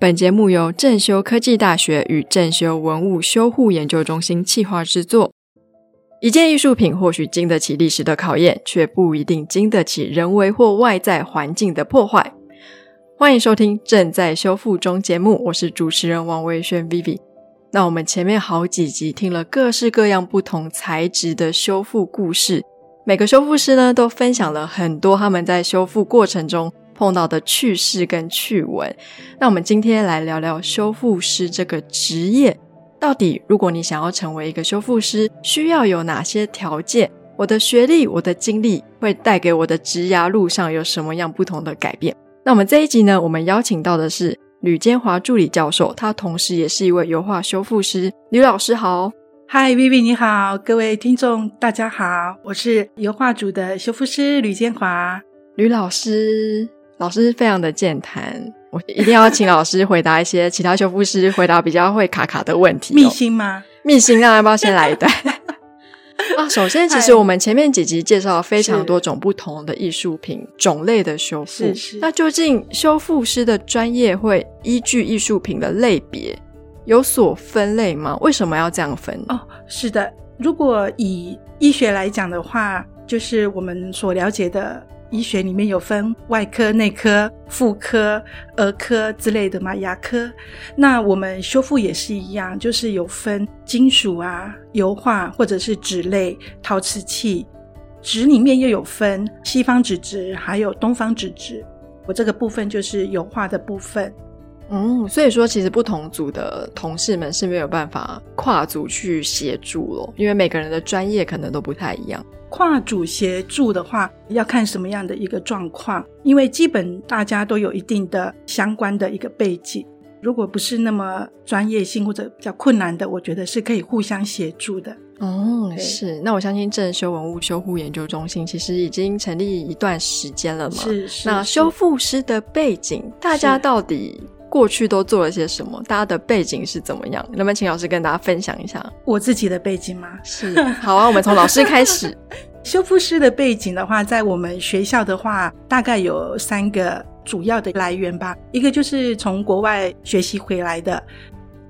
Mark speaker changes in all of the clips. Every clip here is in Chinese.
Speaker 1: 本节目由正修科技大学与正修文物修护研究中心企划制作。一件艺术品或许经得起历史的考验，却不一定经得起人为或外在环境的破坏。欢迎收听《正在修复中》节目，我是主持人王维轩 Vivi。那我们前面好几集听了各式各样不同材质的修复故事，每个修复师呢都分享了很多他们在修复过程中。碰到的趣事跟趣闻，那我们今天来聊聊修复师这个职业，到底如果你想要成为一个修复师，需要有哪些条件？我的学历、我的经历会带给我的职涯路上有什么样不同的改变？那我们这一集呢，我们邀请到的是吕坚华助理教授，他同时也是一位油画修复师。吕老师好，
Speaker 2: 嗨，Vivi 你好，各位听众大家好，我是油画组的修复师吕坚华，
Speaker 1: 吕老师。老师非常的健谈，我一定要请老师回答一些其他修复师回答比较会卡卡的问题。
Speaker 2: 密心吗？
Speaker 1: 密心，那要不要先来一段？啊，首先，其实我们前面几集介绍了非常多种不同的艺术品种类的修复，那究竟修复师的专业会依据艺术品的类别有所分类吗？为什么要这样分？
Speaker 2: 哦，是的，如果以医学来讲的话，就是我们所了解的。医学里面有分外科、内科、妇科、儿科之类的嘛，牙科。那我们修复也是一样，就是有分金属啊、油画或者是纸类、陶瓷器。纸里面又有分西方纸质还有东方纸质。我这个部分就是油画的部分。
Speaker 1: 嗯，所以说其实不同组的同事们是没有办法跨组去协助咯，因为每个人的专业可能都不太一样。
Speaker 2: 跨组协助的话，要看什么样的一个状况，因为基本大家都有一定的相关的一个背景。如果不是那么专业性或者比较困难的，我觉得是可以互相协助的。
Speaker 1: 哦，是。那我相信正修文物修护研究中心其实已经成立一段时间了嘛？
Speaker 2: 是是。
Speaker 1: 那修复师的背景，大家到底？过去都做了些什么？大家的背景是怎么样？能不能请老师跟大家分享一下
Speaker 2: 我自己的背景吗？
Speaker 1: 是，好啊，我们从老师开始。
Speaker 2: 修复师的背景的话，在我们学校的话，大概有三个主要的来源吧。一个就是从国外学习回来的，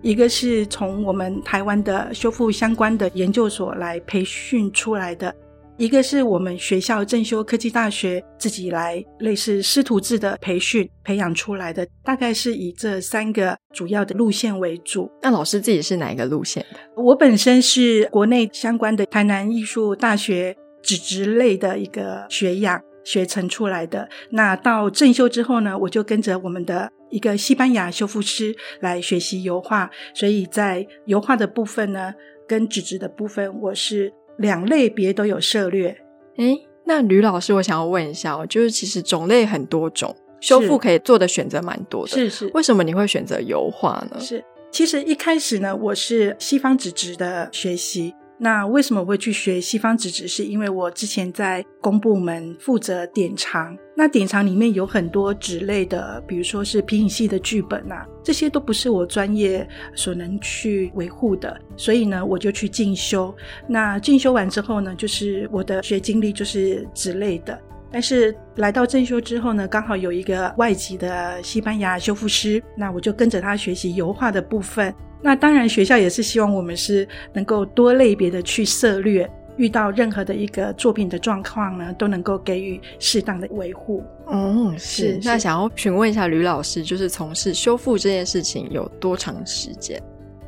Speaker 2: 一个是从我们台湾的修复相关的研究所来培训出来的。一个是我们学校正修科技大学自己来类似师徒制的培训培养出来的，大概是以这三个主要的路线为主。
Speaker 1: 那老师自己是哪一个路线的？
Speaker 2: 我本身是国内相关的台南艺术大学纸质类的一个学养学成出来的。那到正修之后呢，我就跟着我们的一个西班牙修复师来学习油画，所以在油画的部分呢，跟纸质的部分，我是。两类别都有涉略，
Speaker 1: 哎，那吕老师，我想要问一下哦，就是其实种类很多种，修复可以做的选择蛮多的，
Speaker 2: 是是，
Speaker 1: 为什么你会选择油画呢？
Speaker 2: 是，其实一开始呢，我是西方纸质的学习。那为什么会去学西方纸质？是因为我之前在公部门负责典藏，那典藏里面有很多纸类的，比如说是皮影戏的剧本啊，这些都不是我专业所能去维护的，所以呢，我就去进修。那进修完之后呢，就是我的学经历就是纸类的。但是来到正修之后呢，刚好有一个外籍的西班牙修复师，那我就跟着他学习油画的部分。那当然，学校也是希望我们是能够多类别的去涉略，遇到任何的一个作品的状况呢，都能够给予适当的维护。
Speaker 1: 嗯，是。那想要询问一下吕老师，就是从事修复这件事情有多长时间？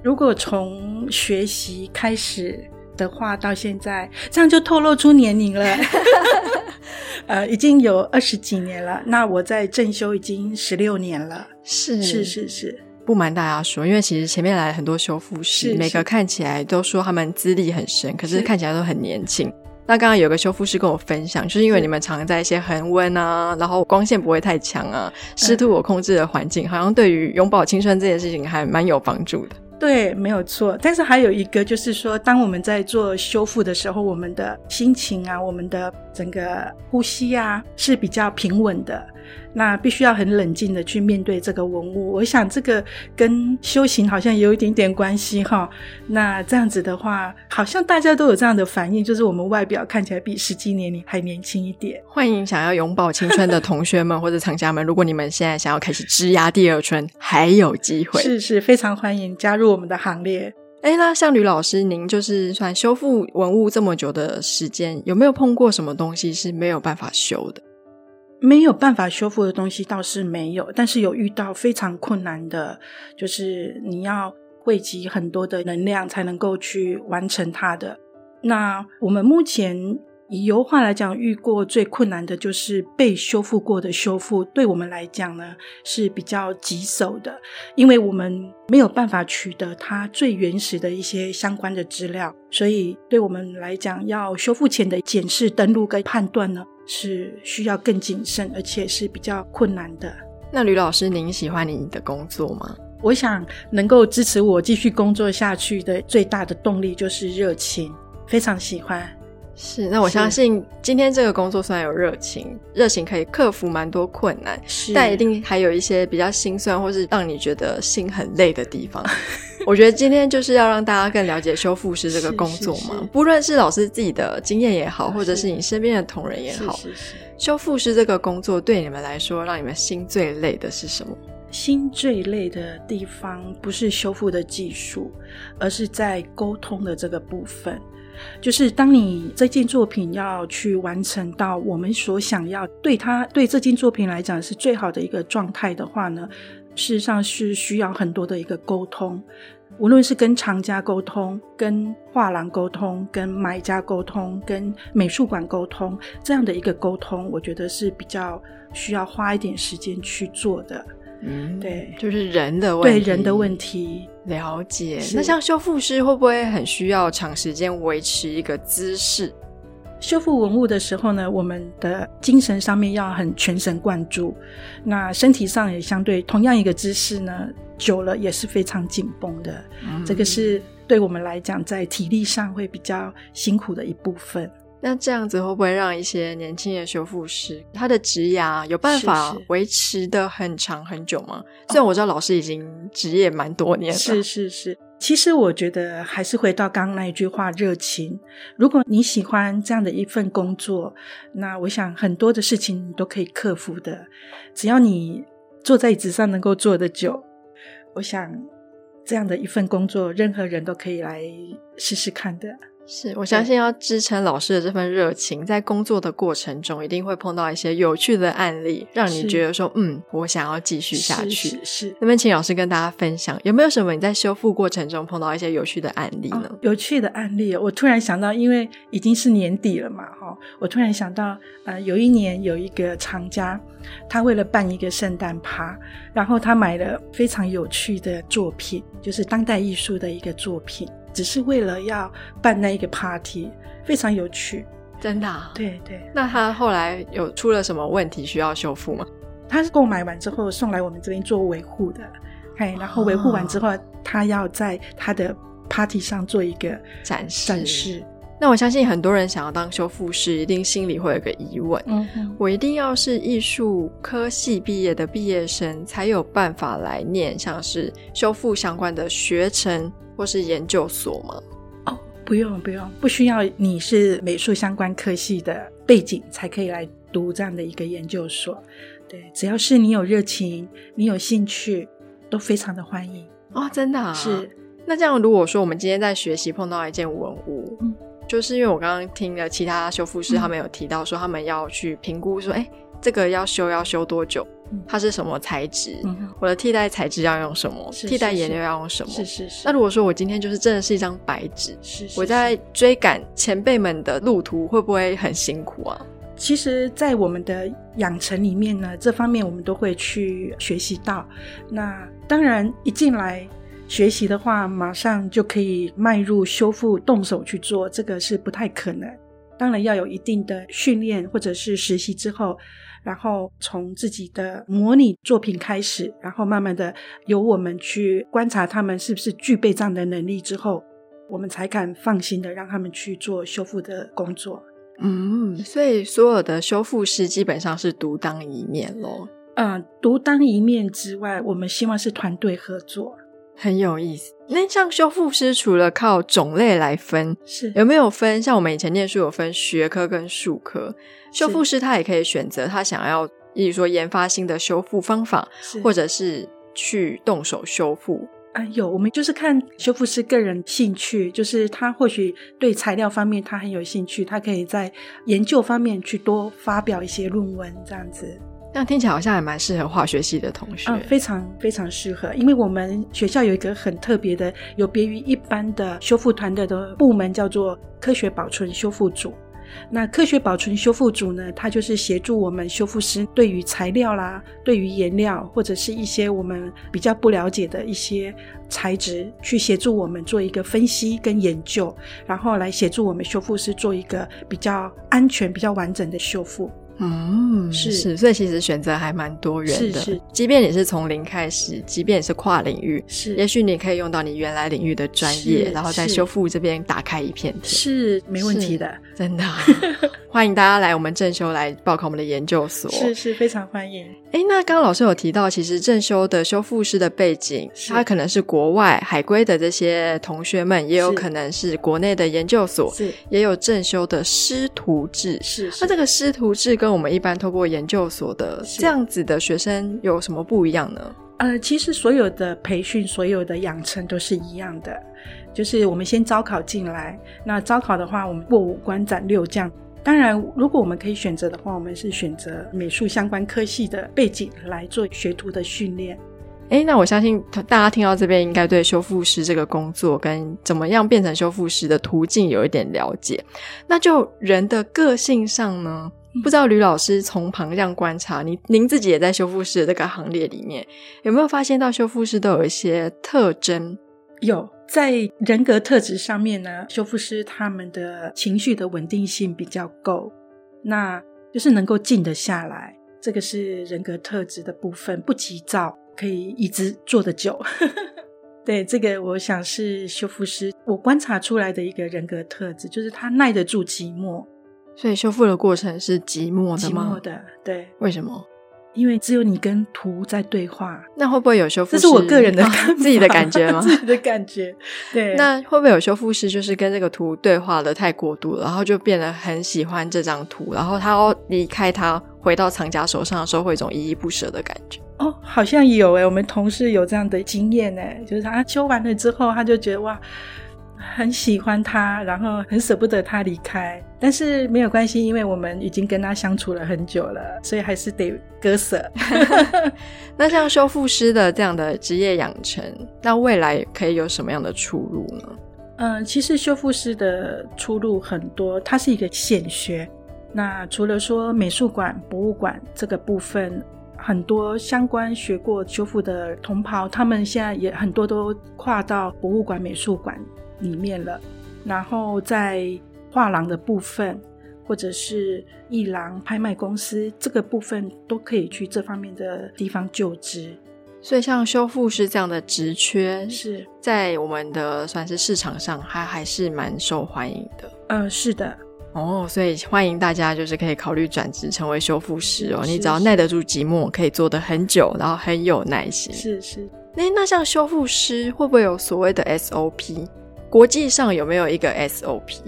Speaker 2: 如果从学习开始的话，到现在这样就透露出年龄了。呃，已经有二十几年了。那我在正修已经十六年了。
Speaker 1: 是
Speaker 2: 是是是。
Speaker 1: 不瞒大家说，因为其实前面来了很多修复师，每个看起来都说他们资历很深，可是看起来都很年轻。那刚刚有个修复师跟我分享，就是因为你们常在一些恒温啊，然后光线不会太强啊，湿度我控制的环境，好像对于永葆青春这件事情还蛮有帮助的。
Speaker 2: 对，没有错。但是还有一个就是说，当我们在做修复的时候，我们的心情啊，我们的整个呼吸啊是比较平稳的。那必须要很冷静的去面对这个文物。我想这个跟修行好像有一点点关系哈。那这样子的话，好像大家都有这样的反应，就是我们外表看起来比实际年龄还年轻一点。
Speaker 1: 欢迎想要永葆青春的同学们或者厂家们，如果你们现在想要开始枝芽第二春，还有机会，
Speaker 2: 是是非常欢迎加入我们的行列。
Speaker 1: 哎，那像吕老师，您就是算修复文物这么久的时间，有没有碰过什么东西是没有办法修的？
Speaker 2: 没有办法修复的东西倒是没有，但是有遇到非常困难的，就是你要汇集很多的能量才能够去完成它的。那我们目前。以油画来讲，遇过最困难的就是被修复过的修复，对我们来讲呢是比较棘手的，因为我们没有办法取得它最原始的一些相关的资料，所以对我们来讲，要修复前的检视、登录跟判断呢，是需要更谨慎，而且是比较困难的。
Speaker 1: 那吕老师，您喜欢您的工作吗？
Speaker 2: 我想能够支持我继续工作下去的最大的动力就是热情，非常喜欢。
Speaker 1: 是，那我相信今天这个工作虽然有热情，热情可以克服蛮多困难，但一定还有一些比较心酸或是让你觉得心很累的地方。我觉得今天就是要让大家更了解修复师这个工作嘛，不论是老师自己的经验也好，或者是你身边的同仁也好，修复师这个工作对你们来说，让你们心最累的是什么？
Speaker 2: 心最累的地方不是修复的技术，而是在沟通的这个部分。就是当你这件作品要去完成到我们所想要对它对这件作品来讲是最好的一个状态的话呢，事实上是需要很多的一个沟通，无论是跟厂家沟通、跟画廊沟通、跟买家沟通、跟美术馆沟通这样的一个沟通，我觉得是比较需要花一点时间去做的。
Speaker 1: 嗯，
Speaker 2: 对，
Speaker 1: 就是人的问
Speaker 2: 题，对人的问题
Speaker 1: 了解。那像修复师会不会很需要长时间维持一个姿势？
Speaker 2: 修复文物的时候呢，我们的精神上面要很全神贯注，那身体上也相对同样一个姿势呢，久了也是非常紧绷的。这个是对我们来讲，在体力上会比较辛苦的一部分。
Speaker 1: 那这样子会不会让一些年轻的修复师，他的职涯有办法维持的很长很久吗？虽然我知道老师已经职业蛮多年了，
Speaker 2: 是是是。其实我觉得还是回到刚刚那一句话，热情。如果你喜欢这样的一份工作，那我想很多的事情你都可以克服的。只要你坐在椅子上能够坐得久，我想这样的一份工作，任何人都可以来试试看的。
Speaker 1: 是我相信要支撑老师的这份热情，在工作的过程中，一定会碰到一些有趣的案例，让你觉得说，嗯，我想要继续下去。
Speaker 2: 是，
Speaker 1: 那么请老师跟大家分享，有没有什么你在修复过程中碰到一些有趣的案例呢？
Speaker 2: 有趣的案例，我突然想到，因为已经是年底了嘛，哈，我突然想到，呃，有一年有一个厂家，他为了办一个圣诞趴，然后他买了非常有趣的作品，就是当代艺术的一个作品。只是为了要办那一个 party，非常有趣，
Speaker 1: 真的。
Speaker 2: 对对。
Speaker 1: 那他后来有出了什么问题需要修复吗？
Speaker 2: 他是购买完之后送来我们这边做维护的，哎，然后维护完之后，他要在他的 party 上做一个
Speaker 1: 展示。
Speaker 2: 展示。
Speaker 1: 那我相信很多人想要当修复师，一定心里会有个疑问：嗯，我一定要是艺术科系毕业的毕业生，才有办法来念像是修复相关的学程。或是研究所吗？
Speaker 2: 哦，不用不用，不需要你是美术相关科系的背景才可以来读这样的一个研究所。对，只要是你有热情，你有兴趣，都非常的欢迎
Speaker 1: 哦。真的
Speaker 2: 是。
Speaker 1: 那这样，如果说我们今天在学习碰到一件文物，嗯，就是因为我刚刚听了其他修复师他们有提到说，他们要去评估说，哎。这个要修要修多久？它是什么材质？我的替代材质要用什么？替代颜料要用什么？
Speaker 2: 是是是。
Speaker 1: 那如果说我今天就是真的是一张白纸，是我在追赶前辈们的路途，会不会很辛苦啊？
Speaker 2: 其实，在我们的养成里面呢，这方面我们都会去学习到。那当然，一进来学习的话，马上就可以迈入修复，动手去做，这个是不太可能。当然要有一定的训练或者是实习之后。然后从自己的模拟作品开始，然后慢慢的由我们去观察他们是不是具备这样的能力之后，我们才敢放心的让他们去做修复的工作。
Speaker 1: 嗯，所以所有的修复师基本上是独当一面咯。
Speaker 2: 嗯，独当一面之外，我们希望是团队合作。
Speaker 1: 很有意思。那像修复师，除了靠种类来分，
Speaker 2: 是
Speaker 1: 有没有分？像我们以前念书有分学科跟术科，修复师他也可以选择他想要，例如说研发新的修复方法，或者是去动手修复。
Speaker 2: 啊，有我们就是看修复师个人兴趣，就是他或许对材料方面他很有兴趣，他可以在研究方面去多发表一些论文，这样子。
Speaker 1: 这样听起来好像还蛮适合化学系的同学。
Speaker 2: 嗯，非常非常适合，因为我们学校有一个很特别的，有别于一般的修复团队的部门，叫做科学保存修复组。那科学保存修复组呢，它就是协助我们修复师对于材料啦、对于颜料或者是一些我们比较不了解的一些材质，去协助我们做一个分析跟研究，然后来协助我们修复师做一个比较安全、比较完整的修复。
Speaker 1: 嗯，
Speaker 2: 是
Speaker 1: 是，所以其实选择还蛮多元的。
Speaker 2: 是是
Speaker 1: 即便你是从零开始，即便你是跨领域，
Speaker 2: 是
Speaker 1: 也许你可以用到你原来领域的专业，然后在修复这边打开一片天。
Speaker 2: 是没问题的，
Speaker 1: 真的啊、欢迎大家来我们正修来报考我们的研究所。
Speaker 2: 是是非常欢迎。
Speaker 1: 哎，那刚刚老师有提到，其实正修的修复师的背景，
Speaker 2: 是
Speaker 1: 他可能是国外海归的这些同学们，也有可能是国内的研究所，
Speaker 2: 是
Speaker 1: 也有正修的师徒制。
Speaker 2: 是是
Speaker 1: 那这个师徒制跟我们一般透过研究所的
Speaker 2: 是
Speaker 1: 这样子的学生有什么不一样呢？
Speaker 2: 呃，其实所有的培训、所有的养成都是一样的，就是我们先招考进来。那招考的话，我们过五关斩六将。当然，如果我们可以选择的话，我们是选择美术相关科系的背景来做学徒的训练。
Speaker 1: 哎，那我相信大家听到这边，应该对修复师这个工作跟怎么样变成修复师的途径有一点了解。那就人的个性上呢？不知道吕老师从旁这样观察，您您自己也在修复师的这个行列里面，有没有发现到修复师都有一些特征？
Speaker 2: 有在人格特质上面呢，修复师他们的情绪的稳定性比较够，那就是能够静得下来，这个是人格特质的部分，不急躁，可以一直坐得久。对，这个我想是修复师我观察出来的一个人格特质，就是他耐得住寂寞，
Speaker 1: 所以修复的过程是寂寞的
Speaker 2: 寂？寞的，对，
Speaker 1: 为什么？
Speaker 2: 因为只有你跟图在对话，
Speaker 1: 那会不会有修复师？
Speaker 2: 这是我个人的
Speaker 1: 自己的感觉吗？
Speaker 2: 自己的感觉，对，
Speaker 1: 那会不会有修复师就是跟这个图对话的太过度了，然后就变得很喜欢这张图，然后他要离开他回到藏家手上的时候，会有一种依依不舍的感觉。
Speaker 2: 哦，好像有诶，我们同事有这样的经验诶，就是他修完了之后，他就觉得哇，很喜欢他，然后很舍不得他离开，但是没有关系，因为我们已经跟他相处了很久了，所以还是得割舍。
Speaker 1: 那像修复师的这样的职业养成，那未来可以有什么样的出路呢？
Speaker 2: 嗯，其实修复师的出路很多，它是一个显学。那除了说美术馆、博物馆这个部分，很多相关学过修复的同袍，他们现在也很多都跨到博物馆、美术馆里面了。然后在画廊的部分，或者是艺廊、拍卖公司这个部分，都可以去这方面的地方就职。
Speaker 1: 所以像修复师这样的职缺，
Speaker 2: 是，
Speaker 1: 在我们的算是市场上，还还是蛮受欢迎的。
Speaker 2: 呃，是的，
Speaker 1: 哦，所以欢迎大家就是可以考虑转职成为修复师哦。你只要耐得住寂寞，可以做得很久，然后很有耐心。
Speaker 2: 是是。
Speaker 1: 那那像修复师会不会有所谓的 SOP？国际上有没有一个 SOP？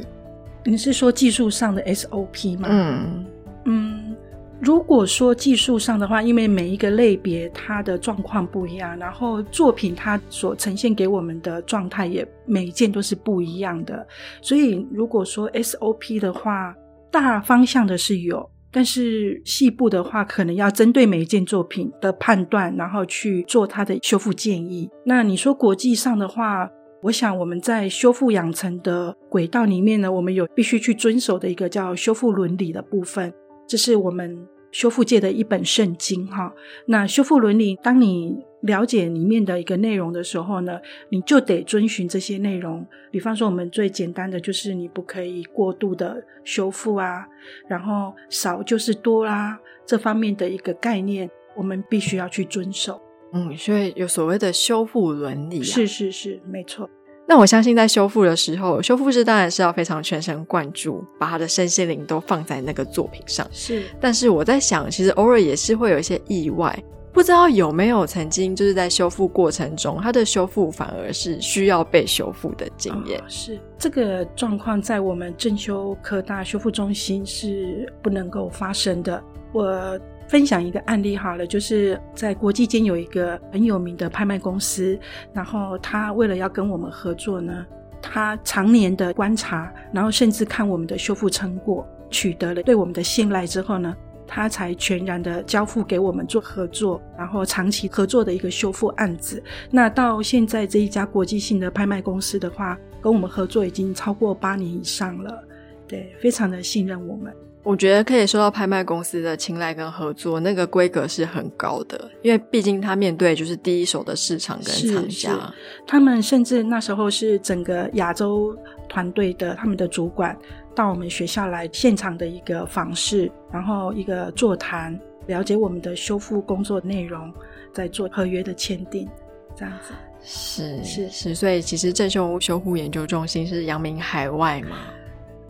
Speaker 2: 你是说技术上的 SOP 吗？
Speaker 1: 嗯，
Speaker 2: 嗯，如果说技术上的话，因为每一个类别它的状况不一样，然后作品它所呈现给我们的状态也每一件都是不一样的，所以如果说 SOP 的话，大方向的是有。但是细部的话，可能要针对每一件作品的判断，然后去做它的修复建议。那你说国际上的话，我想我们在修复养成的轨道里面呢，我们有必须去遵守的一个叫修复伦理的部分，这是我们修复界的一本圣经哈。那修复伦理，当你了解里面的一个内容的时候呢，你就得遵循这些内容。比方说，我们最简单的就是你不可以过度的修复啊，然后少就是多啦，这方面的一个概念，我们必须要去遵守。
Speaker 1: 嗯，所以有所谓的修复伦理、啊。
Speaker 2: 是是是，没错。
Speaker 1: 那我相信在修复的时候，修复师当然是要非常全神贯注，把他的身心灵都放在那个作品上。
Speaker 2: 是，
Speaker 1: 但是我在想，其实偶尔也是会有一些意外，不知道有没有曾经就是在修复过程中，它的修复反而是需要被修复的经验。
Speaker 2: 哦是这个状况在我们正修科大修复中心是不能够发生的。我分享一个案例好了，就是在国际间有一个很有名的拍卖公司，然后他为了要跟我们合作呢，他常年的观察，然后甚至看我们的修复成果，取得了对我们的信赖之后呢，他才全然的交付给我们做合作，然后长期合作的一个修复案子。那到现在这一家国际性的拍卖公司的话，跟我们合作已经超过八年以上了，对，非常的信任我们。
Speaker 1: 我觉得可以受到拍卖公司的青睐跟合作，那个规格是很高的，因为毕竟他面对就是第一手的市场跟
Speaker 2: 是
Speaker 1: 厂家。
Speaker 2: 他们甚至那时候是整个亚洲团队的他们的主管到我们学校来现场的一个访视，然后一个座谈，了解我们的修复工作内容，在做合约的签订，这样子。
Speaker 1: 是
Speaker 2: 是
Speaker 1: 是，所以其实正修修护研究中心是扬名海外嘛。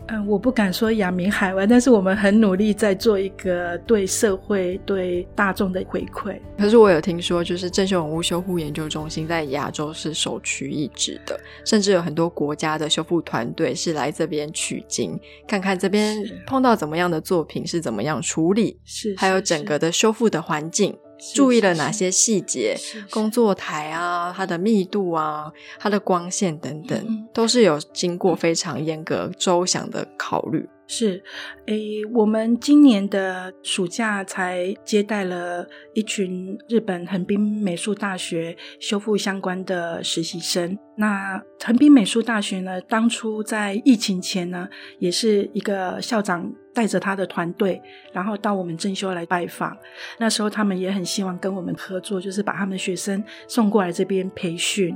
Speaker 2: 嗯，我不敢说扬名海外，但是我们很努力在做一个对社会、对大众的回馈。
Speaker 1: 可是我有听说，就是郑秀文物修护研究中心在亚洲是首屈一指的，甚至有很多国家的修复团队是来这边取经，看看这边碰到怎么样的作品是怎么样处理，
Speaker 2: 是，
Speaker 1: 还有整个的修复的环境。
Speaker 2: 是
Speaker 1: 注意了哪些细节？工作台啊，它的密度啊，它的光线等等，
Speaker 2: 嗯
Speaker 1: 都是有经过非常严格周详的考虑。
Speaker 2: 是，诶，我们今年的暑假才接待了一群日本横滨美术大学修复相关的实习生。那横滨美术大学呢，当初在疫情前呢，也是一个校长带着他的团队，然后到我们正修来拜访。那时候他们也很希望跟我们合作，就是把他们的学生送过来这边培训。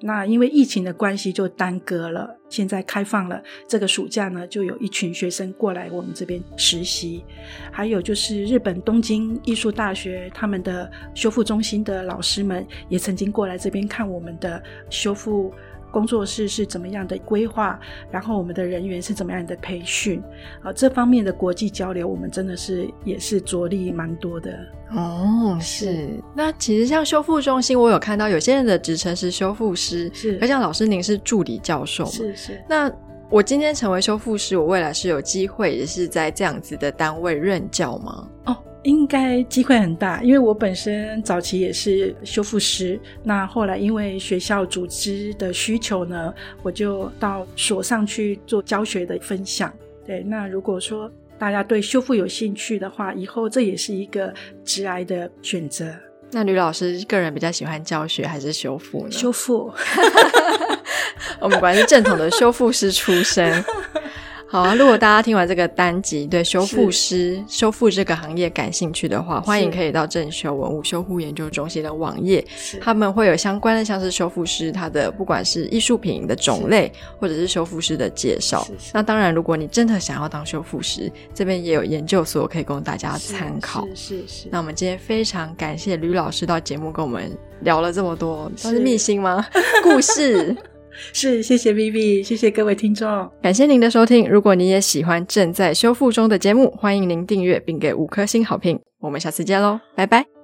Speaker 2: 那因为疫情的关系就耽搁了，现在开放了，这个暑假呢就有一群学生过来我们这边实习，还有就是日本东京艺术大学他们的修复中心的老师们也曾经过来这边看我们的修复。工作室是怎么样的规划，然后我们的人员是怎么样的培训，啊，这方面的国际交流，我们真的是也是着力蛮多的。
Speaker 1: 哦，是。那其实像修复中心，我有看到有些人的职称是修复师，
Speaker 2: 是
Speaker 1: 而像老师您是助理教授嘛？
Speaker 2: 是是，
Speaker 1: 那我今天成为修复师，我未来是有机会也是在这样子的单位任教吗？
Speaker 2: 哦，应该机会很大，因为我本身早期也是修复师，那后来因为学校组织的需求呢，我就到所上去做教学的分享。对，那如果说大家对修复有兴趣的话，以后这也是一个职涯的选择。
Speaker 1: 那吕老师个人比较喜欢教学还是修复呢？
Speaker 2: 修复，
Speaker 1: 我们果然是正统的修复师出身。好啊，如果大家听完这个单集，对修复师、修复这个行业感兴趣的话，欢迎可以到正修文物修复研究中心的网页，他们会有相关的，像是修复师他的不管是艺术品的种类，或者是修复师的介绍。那当然，如果你真的想要当修复师，这边也有研究所可以供大家参考。
Speaker 2: 是是是。
Speaker 1: 那我们今天非常感谢吕老师到节目跟我们聊了这么多，
Speaker 2: 是
Speaker 1: 算是秘辛吗？故事。
Speaker 2: 是，谢谢 Vivi，谢谢各位听众。
Speaker 1: 感谢您的收听。如果你也喜欢正在修复中的节目，欢迎您订阅并给五颗星好评。我们下次见喽，拜拜。